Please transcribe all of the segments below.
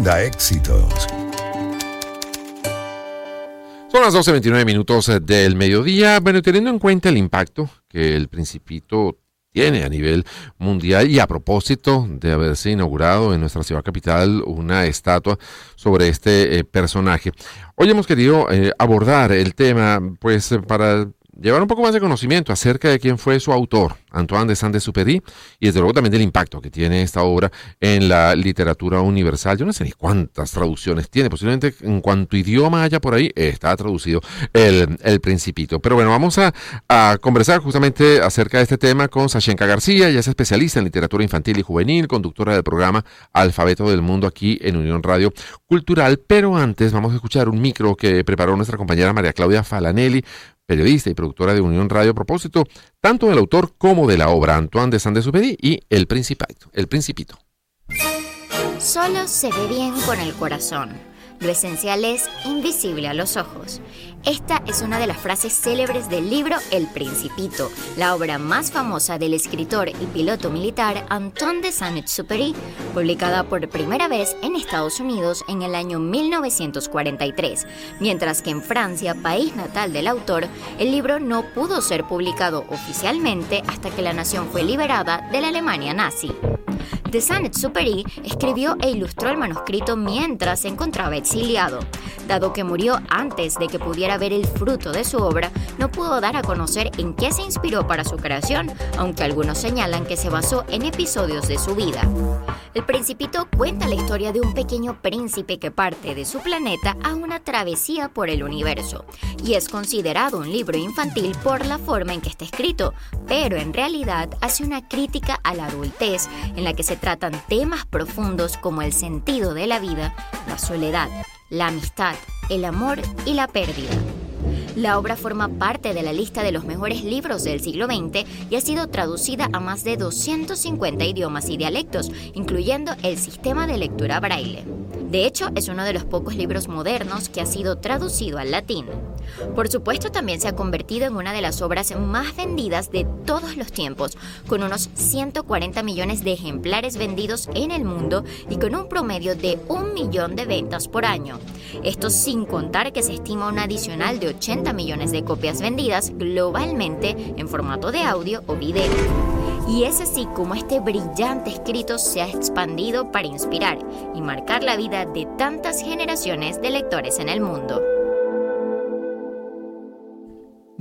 Agenda Éxitos. Son las 12.29 minutos del mediodía. Bueno, teniendo en cuenta el impacto que el Principito tiene a nivel mundial y a propósito de haberse inaugurado en nuestra ciudad capital una estatua sobre este eh, personaje. Hoy hemos querido eh, abordar el tema pues para llevar un poco más de conocimiento acerca de quién fue su autor, Antoine de Saint-Exupéry, y desde luego también del impacto que tiene esta obra en la literatura universal. Yo no sé ni cuántas traducciones tiene, posiblemente en cuanto idioma haya por ahí, está traducido el, Principito. Pero bueno, vamos a, conversar justamente acerca de este tema con Sashenka García, ella es especialista en literatura infantil y juvenil, conductora del programa Alfabeto del Mundo aquí en Unión Radio Cultural, pero antes vamos a escuchar un micro que preparó nuestra compañera María Claudia Falanelli periodista y productora de Unión Radio a propósito tanto del autor como de la obra Antoine de Saint-Exupéry y El Principito. El Principito. Solo se ve bien con el corazón. Lo esencial es invisible a los ojos. Esta es una de las frases célebres del libro El Principito, la obra más famosa del escritor y piloto militar Antoine de Saint-Exupéry, publicada por primera vez en Estados Unidos en el año 1943, mientras que en Francia, país natal del autor, el libro no pudo ser publicado oficialmente hasta que la nación fue liberada de la Alemania nazi. De Saint-Exupéry escribió e ilustró el manuscrito mientras se encontraba. Dado que murió antes de que pudiera ver el fruto de su obra, no pudo dar a conocer en qué se inspiró para su creación, aunque algunos señalan que se basó en episodios de su vida. El Principito cuenta la historia de un pequeño príncipe que parte de su planeta a una travesía por el universo, y es considerado un libro infantil por la forma en que está escrito, pero en realidad hace una crítica a la adultez en la que se tratan temas profundos como el sentido de la vida, la soledad, la amistad, el amor y la pérdida. La obra forma parte de la lista de los mejores libros del siglo XX y ha sido traducida a más de 250 idiomas y dialectos, incluyendo el sistema de lectura braille. De hecho, es uno de los pocos libros modernos que ha sido traducido al latín. Por supuesto, también se ha convertido en una de las obras más vendidas de todos los tiempos, con unos 140 millones de ejemplares vendidos en el mundo y con un promedio de un millón de ventas por año. Esto sin contar que se estima un adicional de 80 millones de copias vendidas globalmente en formato de audio o video. Y es así como este brillante escrito se ha expandido para inspirar y marcar la vida de tantas generaciones de lectores en el mundo.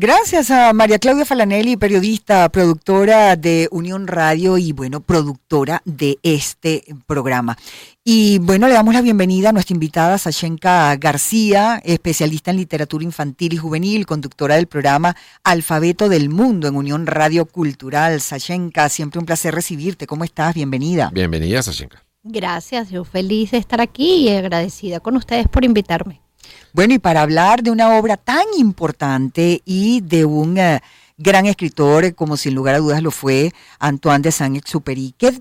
Gracias a María Claudia Falanelli, periodista, productora de Unión Radio y, bueno, productora de este programa. Y, bueno, le damos la bienvenida a nuestra invitada Sashenka García, especialista en literatura infantil y juvenil, conductora del programa Alfabeto del Mundo en Unión Radio Cultural. Sashenka, siempre un placer recibirte. ¿Cómo estás? Bienvenida. Bienvenida, Sashenka. Gracias, yo feliz de estar aquí y agradecida con ustedes por invitarme. Bueno, y para hablar de una obra tan importante y de un eh, gran escritor, como sin lugar a dudas lo fue Antoine de Saint-Exupéry, ¿qué,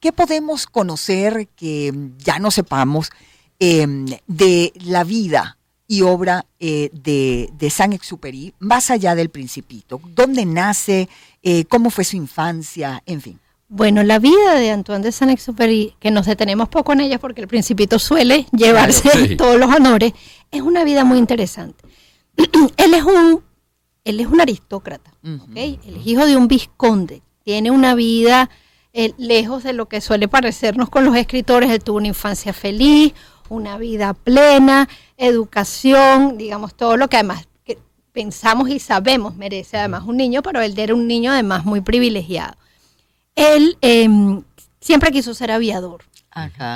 qué, podemos conocer que ya no sepamos em, de la vida y obra eh, de, de Saint-Exupéry, más allá del Principito? ¿Dónde nace? Eh, ¿Cómo fue su infancia? En fin. Bueno, la vida de Antoine de Saint-Exupéry, que nos detenemos poco en ella porque el principito suele llevarse todos los honores, es una vida muy interesante. él es un él es un aristócrata, Él es hijo de un visconde, tiene una vida eh, lejos de lo que suele parecernos con los escritores, él tuvo una infancia feliz, una vida plena, educación, digamos, todo lo que además pensamos y sabemos merece además un niño, pero él era un niño además muy privilegiado él em, siempre quiso ser aviador.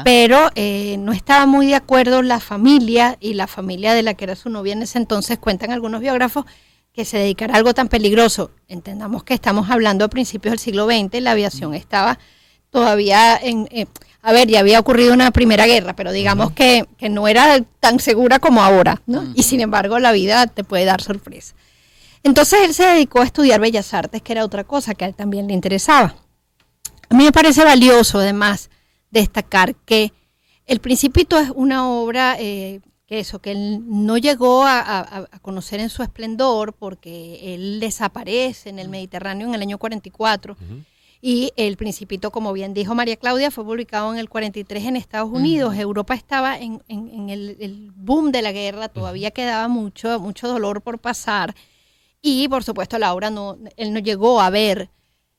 Pero eh, no estaba muy de acuerdo la familia y la familia de la que era su novia en ese entonces, cuentan algunos biógrafos, que se dedicara a algo tan peligroso. Entendamos que estamos hablando a principios del siglo XX, la aviación estaba todavía en... Eh, a ver, ya había ocurrido una primera guerra, pero digamos que, no era tan segura como ahora, ¿no? Y sin embargo la vida te puede dar sorpresa. Entonces él se dedicó a estudiar bellas artes, que era otra cosa que a él también le interesaba. A mí me parece valioso, además, destacar que El Principito es una obra eh, que eso, que él no llegó a, conocer en su esplendor porque él desaparece en el Mediterráneo en el año 44. Y El Principito, como bien dijo María Claudia, fue publicado en el 43 en Estados Unidos. Europa estaba en, el, boom de la guerra, todavía quedaba mucho, mucho dolor por pasar. Y por supuesto, Laura no, él no llegó a ver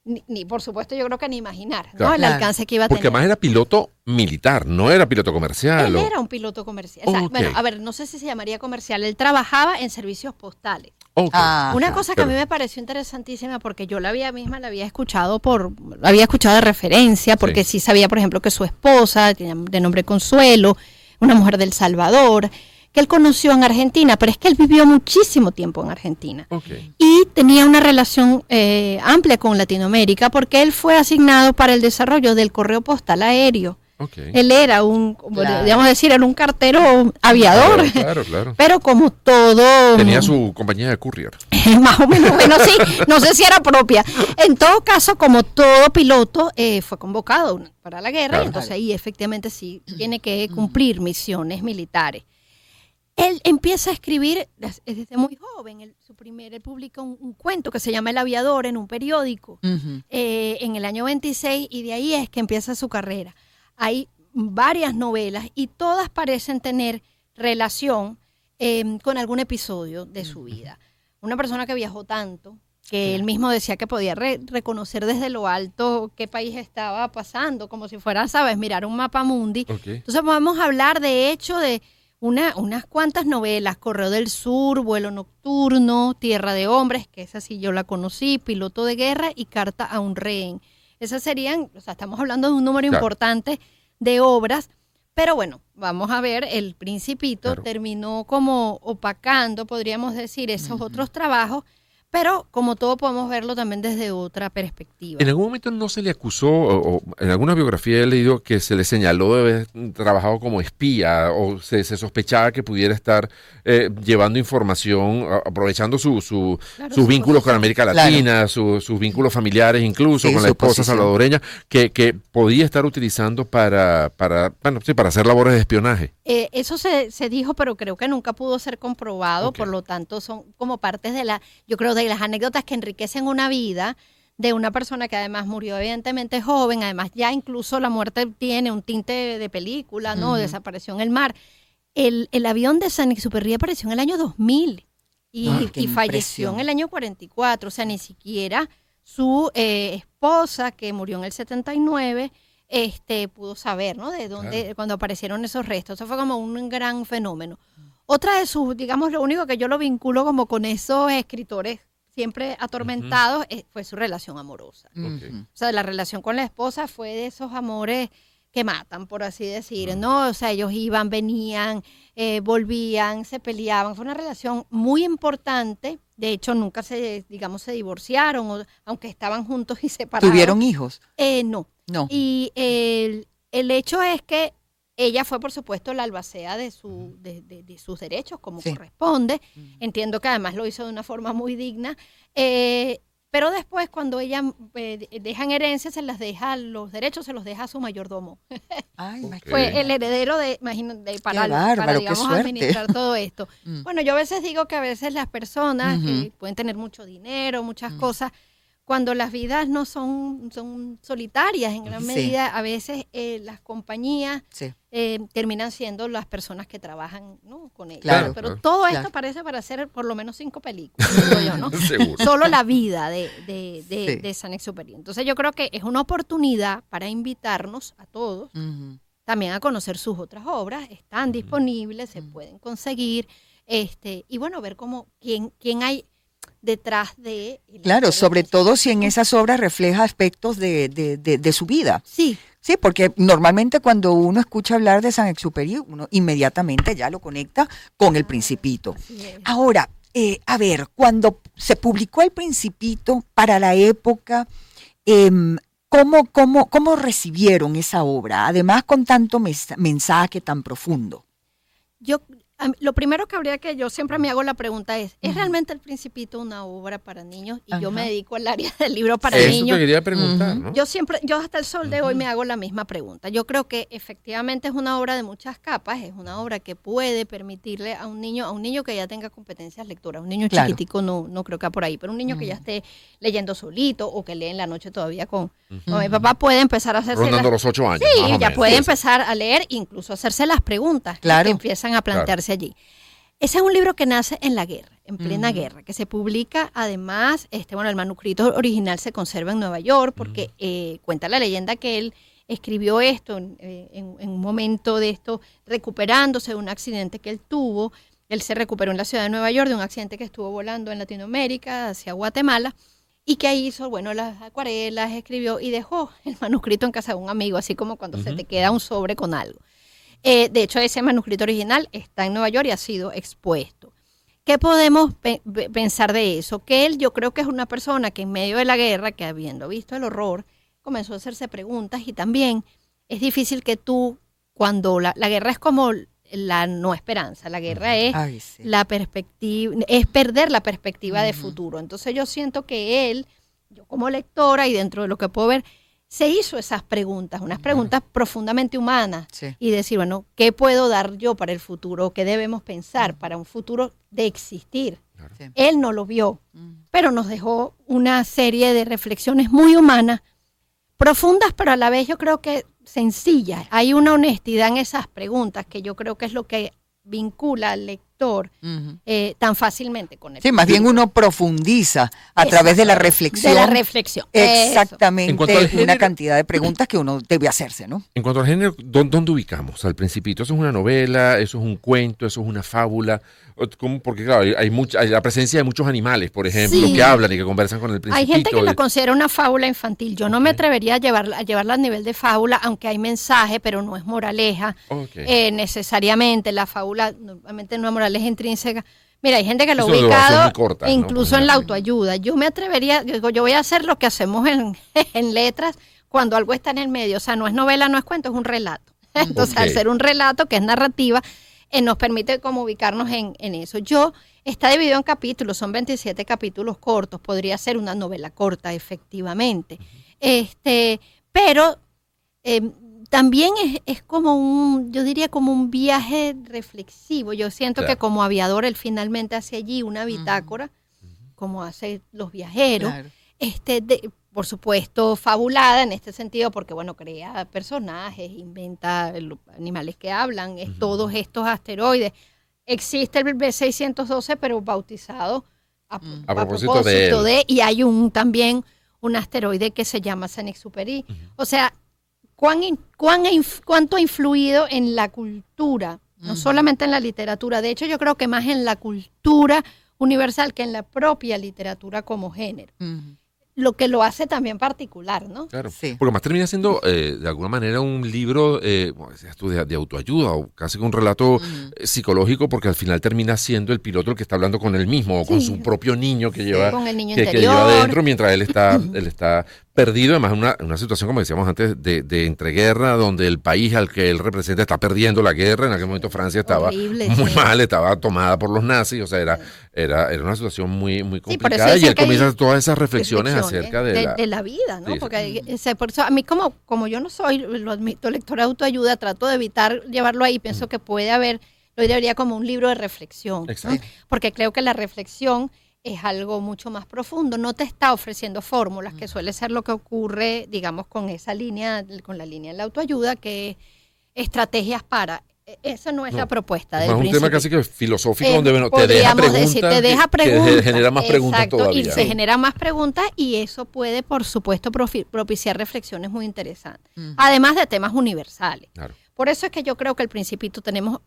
ni, por supuesto yo creo que ni imaginar ¿no? el alcance que iba a tener. Porque además era piloto militar, no era piloto comercial. Él era un piloto comercial. Bueno, a ver, no sé si se llamaría comercial. Él trabajaba en servicios postales. Ah, Una cosa que a mí me pareció interesantísima porque yo la había misma la había escuchado por la había escuchado de referencia porque sí. sabía por ejemplo que su esposa de nombre Consuelo una mujer del Salvador que él conoció en Argentina, pero es que él vivió muchísimo tiempo en Argentina. Y tenía una relación eh, amplia con Latinoamérica porque él fue asignado para el desarrollo del correo postal aéreo. Él era un, digamos decir, era un cartero aviador. Claro, claro, Pero como todo... Tenía su compañía de courier. Más o menos, bueno, sí, no sé si era propia. En todo caso, como todo piloto, eh, fue convocado para la guerra y entonces ahí efectivamente sí tiene que cumplir misiones militares él empieza a escribir desde muy joven. su primer, él publica un, cuento que se llama El aviador en un periódico eh, en el año 26 y de ahí es que empieza su carrera. Hay varias novelas y todas parecen tener relación em, con algún episodio de su vida. Una persona que viajó tanto, que él mismo decía que podía reconocer desde lo alto qué país estaba pasando, como si fuera, sabes, mirar un mapa mundi. Entonces podemos hablar de hecho de una, unas cuantas novelas, Correo del Sur, Vuelo Nocturno, Tierra de Hombres, que esa sí yo la conocí, Piloto de Guerra y Carta a un Rehén. Esas serían, o sea, estamos hablando de un número importante de obras, pero bueno, vamos a ver, El Principito terminó como opacando, podríamos decir, esos otros trabajos pero como todo podemos verlo también desde otra perspectiva. En algún momento no se le acusó, o, en alguna biografía he leído que se le señaló de haber trabajado como espía, o se, sospechaba que pudiera estar eh, llevando información, aprovechando su, su, sus vínculos con América Latina, sus vínculos familiares incluso, con la esposa salvadoreña, que, que podía estar utilizando para, para, bueno, sí, para hacer labores de espionaje. Eh, eso se, se, dijo, pero creo que nunca pudo ser comprobado, por lo tanto son como partes de la, yo creo, de las anécdotas que enriquecen una vida de una persona que además murió evidentemente joven, además ya incluso la muerte tiene un tinte de, película, ¿no? Desapareció en el mar. El, el avión de San Exupéry apareció en el año 2000 y, ah, y falleció en el año 44, o sea, ni siquiera su eh, esposa, que murió en el 79, este, pudo saber, ¿no? De dónde, cuando aparecieron esos restos. Eso fue como un gran fenómeno. Otra de sus, digamos, lo único que yo lo vinculo como con esos escritores siempre atormentados eh, fue su relación amorosa. O sea, la relación con la esposa fue de esos amores que matan, por así decir, ¿no? O sea, ellos iban, venían, eh, volvían, se peleaban. Fue una relación muy importante. De hecho, nunca se, digamos, se divorciaron, aunque estaban juntos y separados. ¿Tuvieron hijos? Eh, no. No. Y el, el hecho es que ella fue, por supuesto, la albacea de, su, de, de, sus derechos, como corresponde. Entiendo que además lo hizo de una forma muy digna. Eh, pero después, cuando ella eh, deja en herencia, se las deja, los derechos se los deja a su mayordomo. Fue el heredero de, imagino, de para, digamos, administrar todo esto. Mm. Bueno, yo a veces digo que a veces las personas que pueden tener mucho dinero, muchas mm. cosas, cuando las vidas no son, son solitarias en gran medida, a veces eh, las compañías eh, terminan siendo las personas que trabajan con ellas. Pero todo esto parece para hacer por lo menos cinco películas, yo, ¿no? Solo la vida de, de, de, de San Exuperi. Entonces yo creo que es una oportunidad para invitarnos a todos también a conocer sus otras obras. Están disponibles, se pueden conseguir. este Y bueno, ver cómo quién, quién hay detrás de... Claro, sobre todo si en esas obras refleja aspectos de, de, su vida. Sí. Sí, porque normalmente cuando uno escucha hablar de San Exuperi, uno inmediatamente ya lo conecta con el Principito. Ahora, eh, a ver, cuando se publicó el Principito para la época, em, ¿cómo, cómo, cómo recibieron esa obra? Además, con tanto mensaje tan profundo. Yo lo primero que habría que yo siempre me hago la pregunta es, ¿es realmente El Principito una obra para niños? Y yo me dedico al área del libro para niños. Eso te quería preguntar, ¿no? Yo siempre, yo hasta el sol de hoy me hago la misma pregunta. Yo creo que efectivamente es una obra de muchas capas, es una obra que puede permitirle a un niño, a un niño que ya tenga competencias lectoras, un niño chiquitico no, no creo que por ahí, pero un niño que ya esté leyendo solito o que lee en la noche todavía con, mi papá puede empezar a hacerse Rondando los ocho años. Sí, ya puede empezar a leer, incluso hacerse las preguntas que empiezan a plantearse allí. Ese es un libro que nace en la guerra, en plena guerra, que se publica además, este, bueno, el manuscrito original se conserva en Nueva York porque eh, cuenta la leyenda que él escribió esto eh, en, un momento de esto, recuperándose de un accidente que él tuvo. Él se recuperó en la ciudad de Nueva York de un accidente que estuvo volando en Latinoamérica hacia Guatemala y que ahí hizo, bueno, las acuarelas, escribió y dejó el manuscrito en casa de un amigo, así como cuando se te queda un sobre con algo. Eh, de hecho, ese manuscrito original está en Nueva York y ha sido expuesto. ¿Qué podemos pensar de eso? Que él yo creo que es una persona que en medio de la guerra, que habiendo visto el horror, comenzó a hacerse preguntas y también es difícil que tú, cuando la, guerra es como la no esperanza, la guerra es la perspectiva, es perder la perspectiva de futuro. Entonces yo siento que él, yo como lectora y dentro de lo que puedo ver, se hizo esas preguntas, unas preguntas profundamente humanas, y decir, bueno, ¿qué puedo dar yo para el futuro? ¿Qué debemos pensar para un futuro de existir? Él no lo vio, pero nos dejó una serie de reflexiones muy humanas, profundas, pero a la vez yo creo que sencillas. Hay una honestidad en esas preguntas que yo creo que es lo que vincula al lector eh, tan fácilmente con él. Sí, más bien uno profundiza a través de la reflexión. De la reflexión. Exactamente. una cantidad de preguntas que uno debe hacerse, ¿no? En cuanto al género, ¿dónde, ubicamos al principito? ¿Eso es una novela? ¿Eso es un cuento? ¿Eso es una fábula? Porque claro, hay, mucha, la presencia de muchos animales, por ejemplo, que hablan y que conversan con el principito. Hay gente que lo considera una fábula infantil. Yo no me atrevería a llevarla, a llevarla a nivel de fábula, aunque hay mensaje, pero no es moraleja eh, necesariamente. La fábula normalmente no es moraleja intrínseca. Mira, hay gente que lo ha ubicado incluso en la autoayuda. Yo me atrevería, yo, yo voy a hacer lo que hacemos en, en letras cuando algo está en el medio. O sea, no es novela, no es cuento, es un relato. Entonces, al ser un relato que es narrativa, eh, nos permite como ubicarnos en, eso. Yo, está dividido en capítulos, son 27 capítulos cortos, podría ser una novela corta, efectivamente. Este, pero eh, también es, como un, yo diría como un viaje reflexivo. Yo siento que como aviador él finalmente hace allí una bitácora, como hace los viajeros. Este, de, por supuesto, fabulada en este sentido, porque, bueno, crea personajes, inventa animales que hablan, es todos estos asteroides. Existe el B612, pero bautizado a, mm. propósito, de, y hay un también un asteroide que se llama Saint-Exupéry. O sea, ¿cuán, cuán, cuánto ha influido en la cultura, no solamente en la literatura, de hecho yo creo que más en la cultura universal que en la propia literatura como género. Lo que lo hace también particular, ¿no? Claro, sí. porque más termina siendo eh, de alguna manera un libro eh, de, autoayuda o casi un relato eh, psicológico porque al final termina siendo el piloto el que está hablando con él mismo o con su propio niño que lleva, que, lleva adentro mientras él está, él está perdido, además una, una situación, como decíamos antes, de, de, entreguerra, donde el país al que él representa está perdiendo la guerra. En aquel momento Francia estaba muy mal, estaba tomada por los nazis, o sea, era, era, era una situación muy, muy complicada. y él comienza todas esas reflexiones, acerca de, la, vida, ¿no? Porque por eso a mí como, como yo no soy, lo admito, lector de autoayuda, trato de evitar llevarlo ahí, pienso mm. que puede haber, lo debería como un libro de reflexión, porque creo que la reflexión es algo mucho más profundo, no te está ofreciendo fórmulas, que suele ser lo que ocurre, digamos, con esa línea, con la línea de la autoayuda, que es estrategias para. E, Esa no es la propuesta del Es un tema casi que filosófico donde te deja preguntas. te deja preguntas. genera más preguntas todavía. Y se generan más preguntas y eso puede, por supuesto, propiciar reflexiones muy interesantes. Además de temas universales. Por eso es que yo creo que el Principito tenemos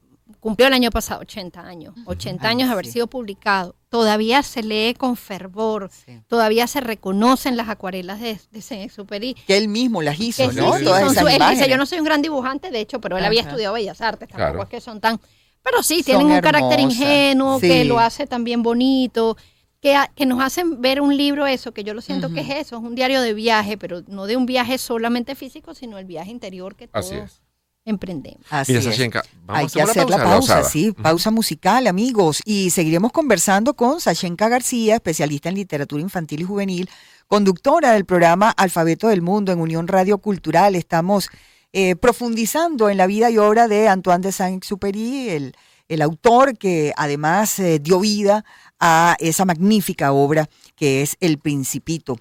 cumplió el año pasado 80 años, 80 años de haber sido publicado. Todavía se lee con fervor, todavía se reconocen las acuarelas de, de Saint-Exupéry. Que él mismo las hizo, ¿no? Todas esas él dice, yo no soy un gran dibujante, de hecho, pero él había estudiado Bellas Artes, tampoco es que son tan... Pero sí, tienen un carácter ingenuo, que lo hace también bonito, que, que, nos hacen ver un libro eso, que yo lo siento que es eso, es un diario de viaje, pero no de un viaje solamente físico, sino el viaje interior que todos emprendemos. Así Mira, es. Sashenka, vamos Hay a que hacer la pausa, sí, pausa musical, amigos. Y seguiremos conversando con Sashenka García, especialista en literatura infantil y juvenil, conductora del programa Alfabeto del Mundo en Unión Radio Cultural. Estamos eh, profundizando en la vida y obra de Antoine de Saint-Exupéry, el, el autor que además eh, dio vida a esa magnífica obra que es El Principito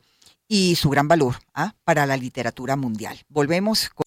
y su gran valor ¿ah? para la literatura mundial. Volvemos con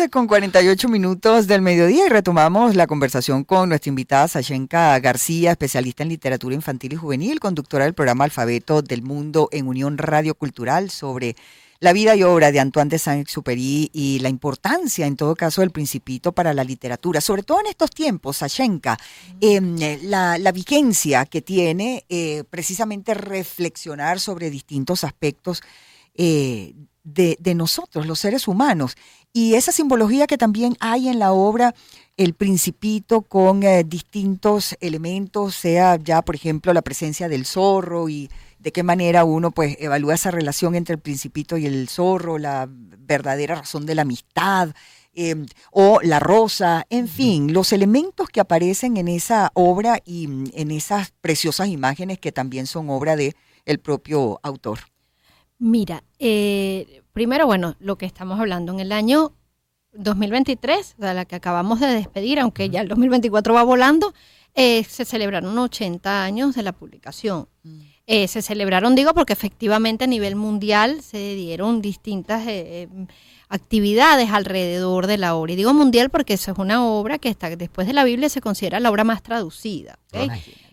12 con 48 minutos del mediodía y retomamos la conversación con nuestra invitada Sashenka García, especialista en literatura infantil y juvenil, conductora del programa Alfabeto del Mundo en Unión Radio Cultural sobre la vida y obra de Antoine de Saint-Exupéry y la importancia, en todo caso, del Principito para la literatura, sobre todo en estos tiempos, Sashenka, em, la, vigencia que tiene eh, precisamente reflexionar sobre distintos aspectos eh, de, nosotros, los seres humanos. Y esa simbología que también hay en la obra, el principito con eh, distintos elementos, sea ya, por ejemplo, la presencia del zorro y de qué manera uno pues evalúa esa relación entre el principito y el zorro, la verdadera razón de la amistad, em, o la rosa, en fin, los elementos que aparecen en esa obra y mm, en esas preciosas imágenes que también son obra de el propio autor. Mira, eh, primero, bueno, lo que estamos hablando en el año 2023, o la que acabamos de despedir, aunque ya el 2024 va volando, eh, se celebraron 80 años de la publicación. Mm. Eh, se celebraron, digo, porque efectivamente a nivel mundial se dieron distintas actividades alrededor de la obra. Y digo mundial porque eso es una obra que está después de la Biblia se considera la obra más traducida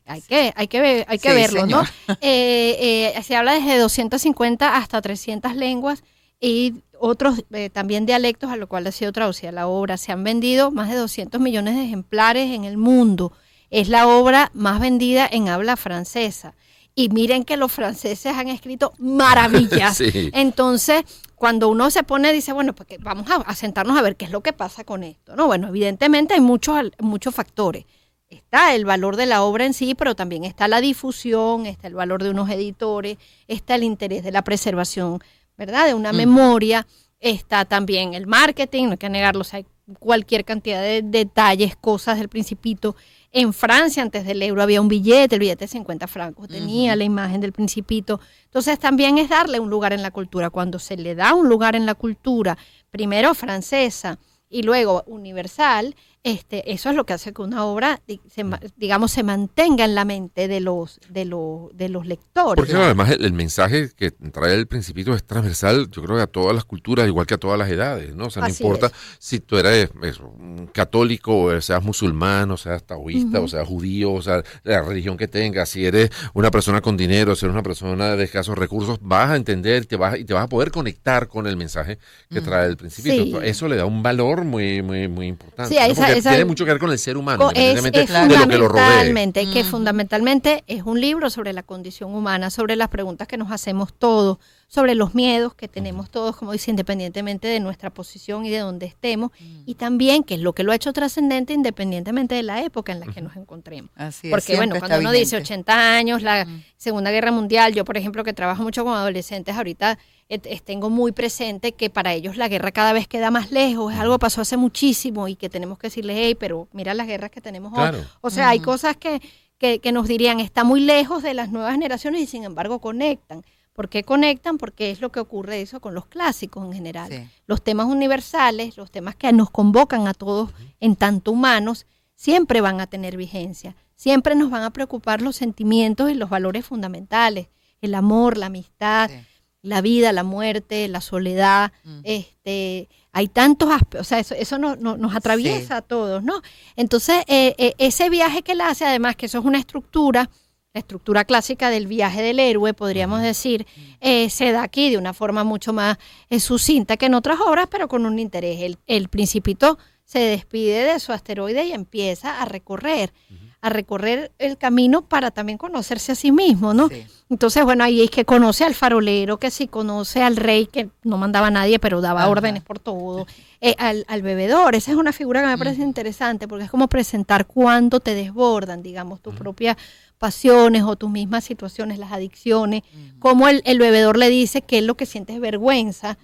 hay que, hay que, hay que verlo, ¿no? Eh, eh, se habla desde 250 hasta 300 lenguas y otros eh, también dialectos a lo cual ha sido traducida la obra. Se han vendido más de 200 millones de ejemplares en el mundo. Es la obra más vendida en habla francesa. Y miren que los franceses han escrito maravillas. Entonces, cuando uno se pone, dice, bueno, pues vamos a, a, sentarnos a ver qué es lo que pasa con esto. No, bueno, evidentemente hay muchos, muchos factores está el valor de la obra en sí, pero también está la difusión, está el valor de unos editores, está el interés de la preservación, ¿verdad? De una memoria, está también el marketing, no hay que negarlo, hay cualquier cantidad de detalles, cosas del principito. En Francia, antes del euro, había un billete, el billete de 50 francos, tenía la imagen del principito. Entonces también es darle un lugar en la cultura. Cuando se le da un lugar en la cultura, primero francesa y luego universal, este, eso es lo que hace que una obra, digamos, se mantenga en la mente de los, de los, de los lectores. Porque además el, mensaje que trae el principito es transversal, yo creo que a todas las culturas, igual que a todas las edades, ¿no? O sea, no importa si tú eres católico, o seas musulmán, o seas taoísta, o seas judío, o sea, la religión que tengas, si eres una persona con dinero, si eres una persona de escasos recursos, vas a entender te vas, y te vas a poder conectar con el mensaje que trae el principito. Eso le da un valor muy, muy, muy importante. Sí, tiene mucho que ver con el ser humano, es, de lo que lo. Que fundamentalmente es un libro sobre la condición humana, sobre las preguntas que nos hacemos todos, sobre los miedos que tenemos todos, como dice, independientemente de nuestra posición y de donde estemos, y también que es lo que lo ha hecho trascendente independientemente de la época en la que nos encontremos. Porque bueno, cuando uno dice 80 años, la Segunda Guerra Mundial, yo por ejemplo que trabajo mucho con adolescentes ahorita, tengo muy presente que para ellos la guerra cada vez queda más lejos, es algo que pasó hace muchísimo y que tenemos que decirles, hey, pero mira las guerras que tenemos hoy. O sea, hay cosas que, que, nos dirían, está muy lejos de las nuevas generaciones y sin embargo conectan. ¿Por qué conectan? Porque es lo que ocurre eso con los clásicos en general. Los temas universales, los temas que nos convocan a todos en tanto humanos, siempre van a tener vigencia. Siempre nos van a preocupar los sentimientos y los valores fundamentales, el amor, la amistad, la vida, la muerte, la soledad, este, hay tantos aspectos, o sea, eso, eso no, nos atraviesa a todos, ¿no? Entonces, eh, eh, ese viaje que él hace, además que eso es una estructura, la estructura clásica del viaje del héroe, podríamos decir, eh, se da aquí de una forma mucho más sucinta que en otras obras, pero con un interés. El, el principito se despide de su asteroide y empieza a recorrer a recorrer el camino para también conocerse a sí mismo, ¿no? Entonces, bueno, ahí es que conoce al farolero, que sí conoce al rey, que no mandaba a nadie, pero daba órdenes por todo, eh, al, bebedor. Esa es una figura que me parece interesante, porque es como presentar cuando te desbordan, digamos, tus propias pasiones o tus mismas situaciones, las adicciones, como el, bebedor le dice que es lo que siente es vergüenza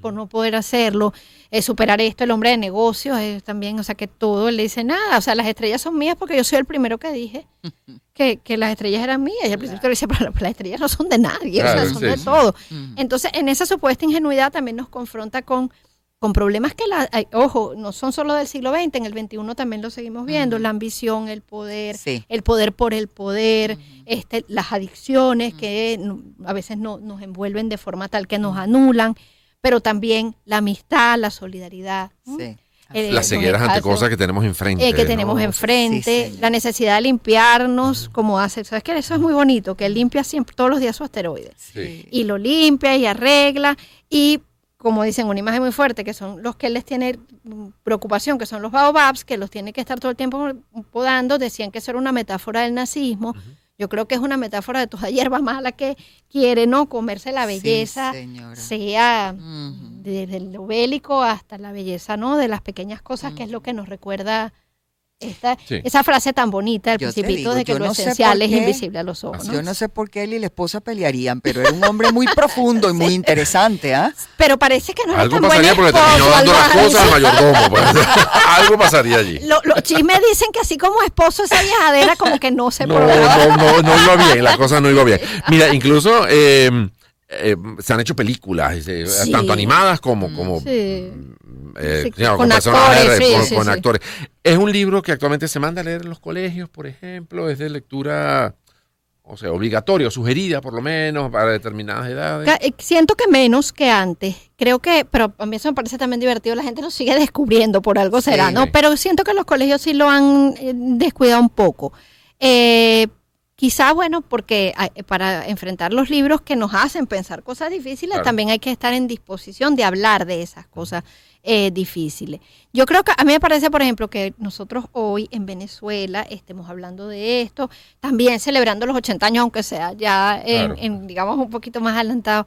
por no poder hacerlo, eh, superar esto, el hombre de negocios es también, o sea, que todo, él le dice nada, o sea, las estrellas son mías porque yo soy el primero que dije que, las estrellas eran mías, y al principio le dice, pero las estrellas no son de nadie, o sea, son de todo. Entonces, en esa supuesta ingenuidad también nos confronta con con problemas que, la, ojo, no son solo del siglo XX, en el XXI también lo seguimos viendo, la ambición, el poder, el poder por el poder, este, las adicciones que a veces no, nos envuelven de forma tal que nos anulan, pero también la amistad, la solidaridad. Sí. Eh, Las cegueras los ante cosas que tenemos enfrente. eh, que ¿no? tenemos enfrente, Sí, la necesidad de limpiarnos, como hace, sabes que eso es muy bonito, que él limpia siempre todos los días su asteroide Sí. y lo limpia y arregla y como dicen una imagen muy fuerte que son los que les tiene preocupación que son los baobabs que los tiene que estar todo el tiempo podando decían que eso era una metáfora del nazismo. Yo creo que es una metáfora de toda hierba mala que quiere no comerse la belleza sea desde lo bélico hasta la belleza no de las pequeñas cosas que es lo que nos recuerda esta, Sí. esa frase tan bonita del Yo principito digo, de que lo no esencial es qué. invisible a los ojos ¿no? Yo no sé por qué él y la esposa pelearían, pero era un hombre muy profundo y muy interesante, ¿ah? pero parece que no era Algo tan buen pasaría porque terminó esposo, dando las cosas al mayordomo. pues. Algo pasaría allí. Lo- los chismes dicen que así como esposo esa viajadera como que no se No, no, no, no iba bien, la cosa no iba bien. Mira, incluso eh, eh, se han hecho películas, eh, Sí. tanto animadas como, como Sí. Eh, Sí, con actores, sí, con, sí, con sí. actores. Es un libro que actualmente se manda a leer en los colegios, por ejemplo, es de lectura, o sea, obligatorio, sugerida por lo menos para determinadas edades. Eh, Siento que menos que antes. Creo que, pero a mí eso me parece también divertido. La gente lo sigue descubriendo, por algo Sí. será, ¿no? Pero siento que los colegios sí lo han eh, descuidado un poco. Eh, quizá, bueno, porque para enfrentar los libros que nos hacen pensar cosas difíciles, Claro. también hay que estar en disposición de hablar de esas cosas eh, difíciles. Yo creo que a mí me parece, por ejemplo, que nosotros hoy en Venezuela estemos hablando de esto, también celebrando los 80 años, aunque sea ya en, Claro. en, digamos, un poquito más adelantado.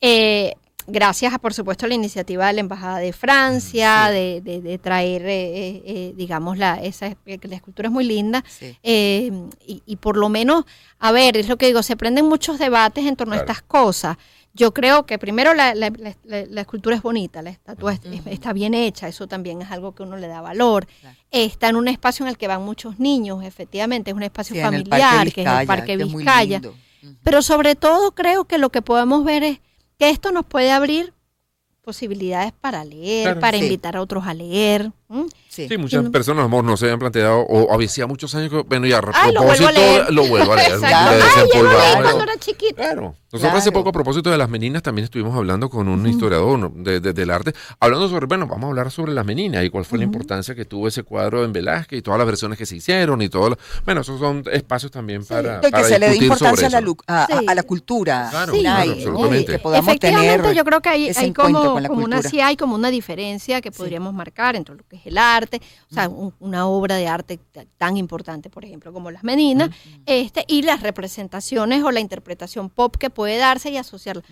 Eh, gracias a, por supuesto, la iniciativa de la Embajada de Francia, de, de- de traer, eh, eh, digamos, la, esa, la escultura es muy linda. Sí. Eh, y, y por lo menos, a ver, es lo que digo, se prenden muchos debates en torno Claro. a estas cosas. Yo creo que primero la, la- la- la- la escultura es bonita, la estatua es- es- está bien hecha, eso también es algo que uno le da valor. Claro. Está en un espacio en el que van muchos niños, efectivamente, es un espacio Sí, familiar, que es el Parque que es muy Vizcaya. Pero sobre todo creo que lo que podemos ver es que esto nos puede abrir posibilidades para leer, Claro. para Sí. invitar a otros a leer. ¿M? Sí. Sí, muchas no- personas, amor, no se habían planteado, o había muchos años que, bueno, ya a Ay, lo vuelvo a propósito, leer. lo vuelvo a leer. Ay, yo lo leí desempolvamos cuando era chiquito. Claro. Nosotros hace Claro. poco, a propósito de las meninas, también estuvimos hablando con un historiador ¿no? de- de- del arte, hablando sobre, bueno, vamos a hablar sobre las meninas y cuál fue la importancia que tuvo ese cuadro en Velázquez y todas las versiones que se hicieron y todo. lo- Bueno, esos son espacios también para, De que para se le dé importancia a la, a, a- Sí. a la cultura. Claro, Sí, claro, absolutamente. Que podamos Efectivamente, tener yo creo que hay, hay como, como una, sí hay como una diferencia que podríamos marcar entre lo que es el arte, o sea, un- una obra de arte tan importante, por ejemplo, como Las Meninas, este, y las representaciones o la interpretación pop que puede darse y asociarla.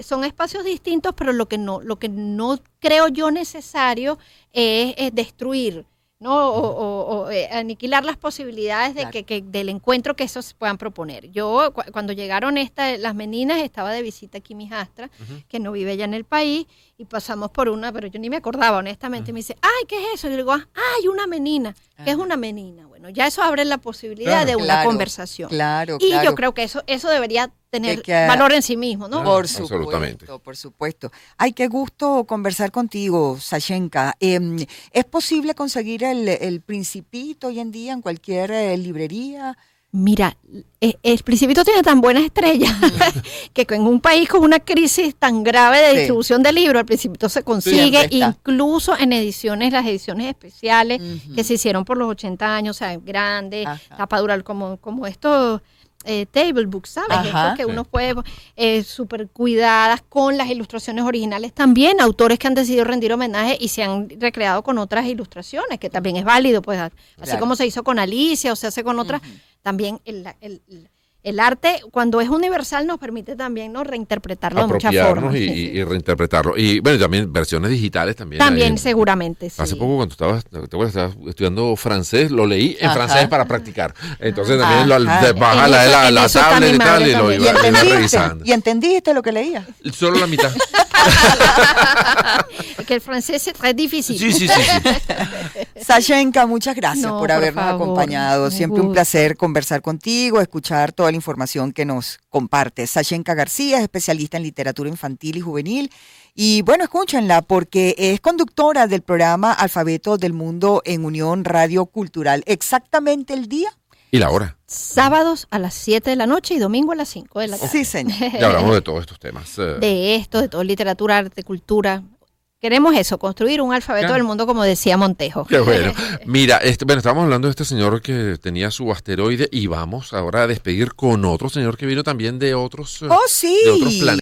Son espacios distintos, pero lo que no, lo que no creo yo necesario es, es destruir. ¿No? O, o- o, eh, aniquilar las posibilidades de Claro. que, que del encuentro que esos puedan proponer. Yo, cu- cuando llegaron esta, las meninas, estaba de visita aquí mi hijastra, que no vive ya en el país, y pasamos por una, pero yo ni me acordaba, honestamente, y me dice, ay, ¿qué es eso? Y yo digo, ah, ay, una menina. ¿Qué es una menina? Bueno, ya eso abre la posibilidad Claro. de una Claro, conversación. Claro, y yo creo que eso, eso debería tener que- valor en sí mismo, ¿no? Por absolutamente. supuesto, por supuesto. Ay, qué gusto conversar contigo, Sashenka. Em, ¿Es posible conseguir el, el Principito hoy en día en cualquier eh, librería? Mira, eh, el Principito tiene tan buenas estrellas que en un país con una crisis tan grave de Sí. distribución de libros, el Principito se consigue, incluso en ediciones, las ediciones especiales que se hicieron por los 80 años, o sea, grande, Ajá. tapa dura, como, como estos eh, table books, ¿sabes? Ajá. Estos que Sí. uno puede, eh, súper cuidadas, con las ilustraciones originales también, autores que han decidido rendir homenaje y se han recreado con otras ilustraciones, que también es válido, pues, así Claro. como se hizo con Alicia o se hace con otras, también el, el- el- el arte, cuando es universal, nos permite también ¿no? reinterpretarlo de muchas formas. y, sí, y- reinterpretarlo. Y bueno, y también versiones digitales también. También, seguramente, sí. Hace poco cuando estabas, te acuerdas, estabas estudiando francés, lo leí en Ajá. francés para practicar. Entonces también lo, Ajá. baja En la, eso- la, tablet y tal y lo también. ¿Y iba, revisando. ¿Y entendiste lo que leía? Solo la mitad. que el francés es très difícil. Sí, sí, sí. sí. Sashenka, muchas gracias No, por habernos acompañado. Siempre un placer conversar contigo, escuchar toda la información que nos compartes. Sashenka García es especialista en literatura infantil y juvenil. Y bueno, escúchenla porque es conductora del programa Alfabeto del Mundo en Unión Radio Cultural. Exactamente el día ¿Y la hora? Sábados a las 7 de la noche y domingo a las 5 de la tarde. Sí, señor. Ya hablamos de todos estos temas. eh. De esto, de todo, literatura, arte, cultura. Queremos eso, construir un alfabeto del mundo, como decía Montejo. Qué bueno. Mira, este, bueno, estábamos hablando de este señor que tenía su asteroide y vamos ahora a despedir con otro señor que vino también de otros, eh, Oh, sí. de otros planetas.